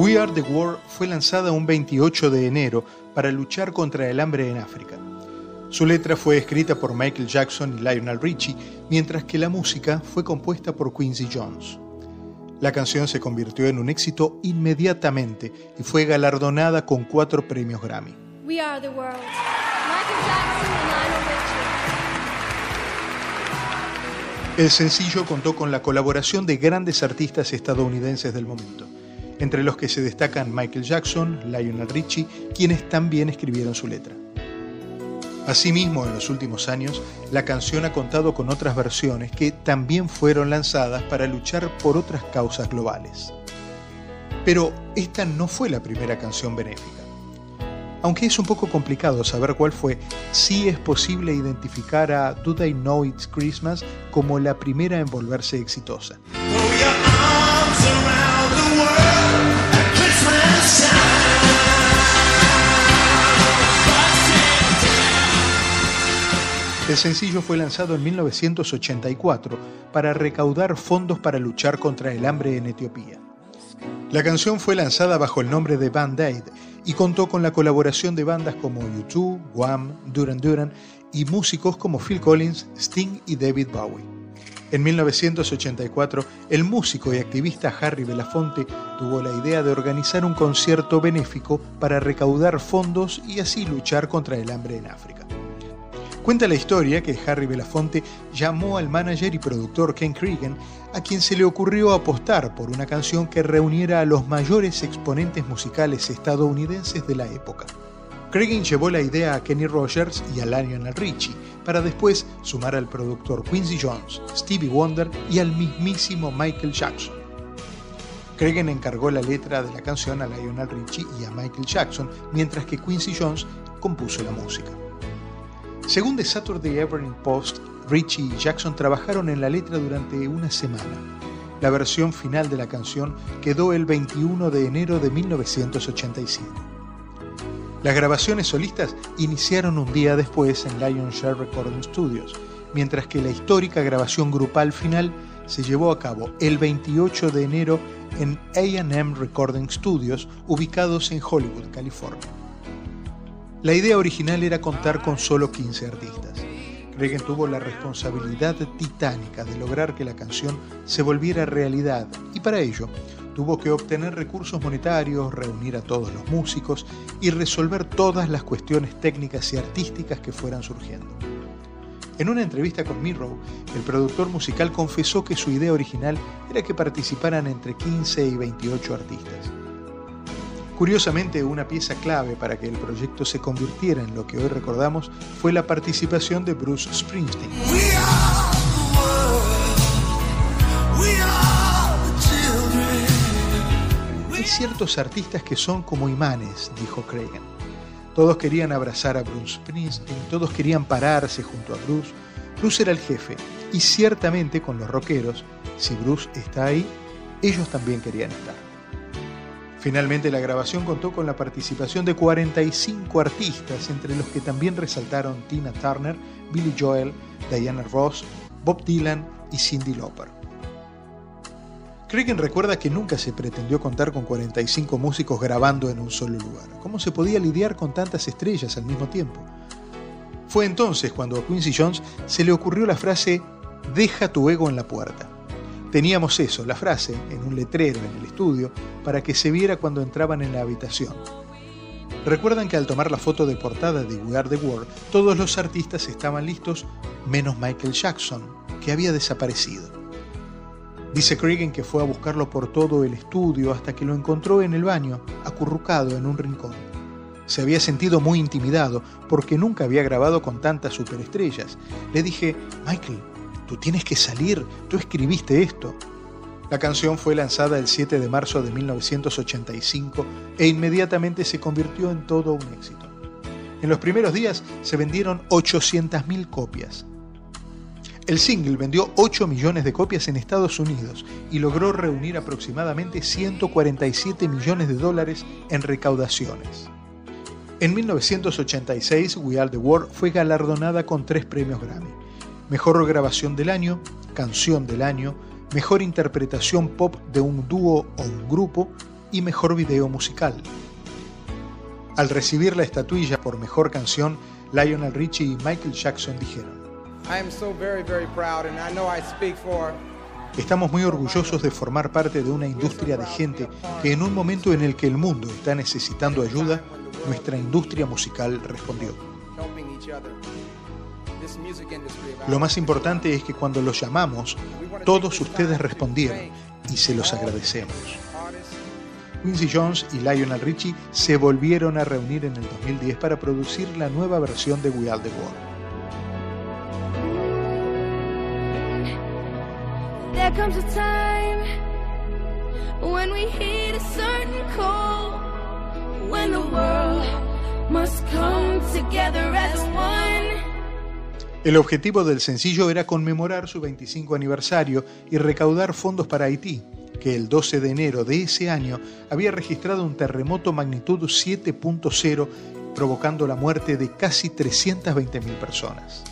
We Are the World fue lanzada un 28 de enero para luchar contra el hambre en África. Su letra fue escrita por Michael Jackson y Lionel Richie, mientras que la música fue compuesta por Quincy Jones. La canción se convirtió en un éxito inmediatamente y fue galardonada con cuatro premios Grammy. We Are the World. El sencillo contó con la colaboración de grandes artistas estadounidenses del momento entre los que se destacan Michael Jackson, Lionel Richie, quienes también escribieron su letra. Asimismo, en los últimos años, la canción ha contado con otras versiones que también fueron lanzadas para luchar por otras causas globales. Pero esta no fue la primera canción benéfica. Aunque es un poco complicado saber cuál fue, sí es posible identificar a Do They Know It's Christmas como la primera en volverse exitosa. El sencillo fue lanzado en 1984 para recaudar fondos para luchar contra el hambre en Etiopía. La canción fue lanzada bajo el nombre de Band Aid y contó con la colaboración de bandas como U2, Wham, Duran Duran y músicos como Phil Collins, Sting y David Bowie. En 1984, el músico y activista Harry Belafonte tuvo la idea de organizar un concierto benéfico para recaudar fondos y así luchar contra el hambre en África. Cuenta la historia que Harry Belafonte llamó al manager y productor Ken Cregan, a quien se le ocurrió apostar por una canción que reuniera a los mayores exponentes musicales estadounidenses de la época. Cregan llevó la idea a Kenny Rogers y a Lionel Richie, para después sumar al productor Quincy Jones, Stevie Wonder y al mismísimo Michael Jackson. Cregan encargó la letra de la canción a Lionel Richie y a Michael Jackson, mientras que Quincy Jones compuso la música. Según The Saturday Evening Post, Richie y Jackson trabajaron en la letra durante una semana. La versión final de la canción quedó el 21 de enero de 1987. Las grabaciones solistas iniciaron un día después en Lionshare Recording Studios, mientras que la histórica grabación grupal final se llevó a cabo el 28 de enero en AM Recording Studios, ubicados en Hollywood, California. La idea original era contar con solo 15 artistas. Reagan tuvo la responsabilidad titánica de lograr que la canción se volviera realidad y para ello tuvo que obtener recursos monetarios, reunir a todos los músicos y resolver todas las cuestiones técnicas y artísticas que fueran surgiendo. En una entrevista con Mirror, el productor musical confesó que su idea original era que participaran entre 15 y 28 artistas. Curiosamente, una pieza clave para que el proyecto se convirtiera en lo que hoy recordamos fue la participación de Bruce Springsteen. Hay ciertos artistas que son como imanes, dijo Cregan. Todos querían abrazar a Bruce Springsteen, todos querían pararse junto a Bruce. Bruce era el jefe y ciertamente con los rockeros, si Bruce está ahí, ellos también querían estar. Finalmente la grabación contó con la participación de 45 artistas, entre los que también resaltaron Tina Turner, Billy Joel, Diana Ross, Bob Dylan y Cindy Lauper. Cregan recuerda que nunca se pretendió contar con 45 músicos grabando en un solo lugar. ¿Cómo se podía lidiar con tantas estrellas al mismo tiempo? Fue entonces cuando a Quincy Jones se le ocurrió la frase Deja tu ego en la puerta. Teníamos eso, la frase, en un letrero en el estudio, para que se viera cuando entraban en la habitación. Recuerdan que al tomar la foto de portada de We Are the World, todos los artistas estaban listos, menos Michael Jackson, que había desaparecido. Dice Cregan que fue a buscarlo por todo el estudio hasta que lo encontró en el baño, acurrucado en un rincón. Se había sentido muy intimidado porque nunca había grabado con tantas superestrellas. Le dije, Michael, tú tienes que salir, tú escribiste esto. La canción fue lanzada el 7 de marzo de 1985 e inmediatamente se convirtió en todo un éxito. En los primeros días se vendieron 800.000 copias. El single vendió 8 millones de copias en Estados Unidos y logró reunir aproximadamente 147 millones de dólares en recaudaciones. En 1986, We Are the World fue galardonada con tres premios Grammy Mejor grabación del año, canción del año, mejor interpretación pop de un dúo o un grupo y Mejor Video Musical. Al recibir la estatuilla por Mejor Canción, Lionel Richie y Michael Jackson dijeron, Estamos muy orgullosos de formar parte de una industria de gente que en un momento en el que el mundo está necesitando ayuda, nuestra industria musical respondió. Lo más importante es que cuando los llamamos, todos ustedes respondieron y se los agradecemos. Quincy Jones y Lionel Richie se volvieron a reunir en el 2010 para producir la nueva versión de We Are the World. El objetivo del sencillo era conmemorar su 25 aniversario y recaudar fondos para Haití, que el 12 de enero de ese año había registrado un terremoto magnitud 7.0 provocando la muerte de casi 320.000 personas.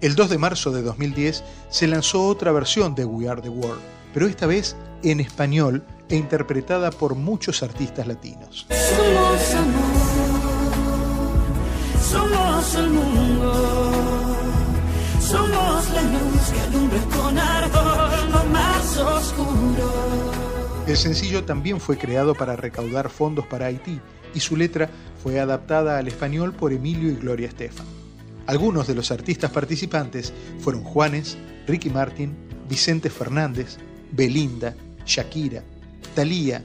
El 2 de marzo de 2010 se lanzó otra versión de We Are the World, pero esta vez en español e interpretada por muchos artistas latinos. Somos somos el mundo, el sencillo también fue creado para recaudar fondos para Haití y su letra fue adaptada al español por Emilio y Gloria Estefan. Algunos de los artistas participantes fueron Juanes, Ricky Martin, Vicente Fernández, Belinda, Shakira, Thalía,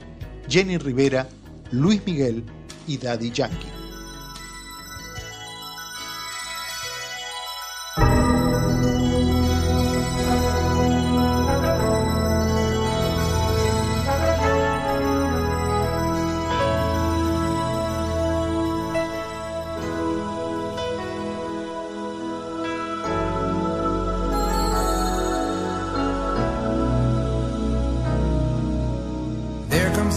Jenny Rivera, Luis Miguel y Daddy Yankee.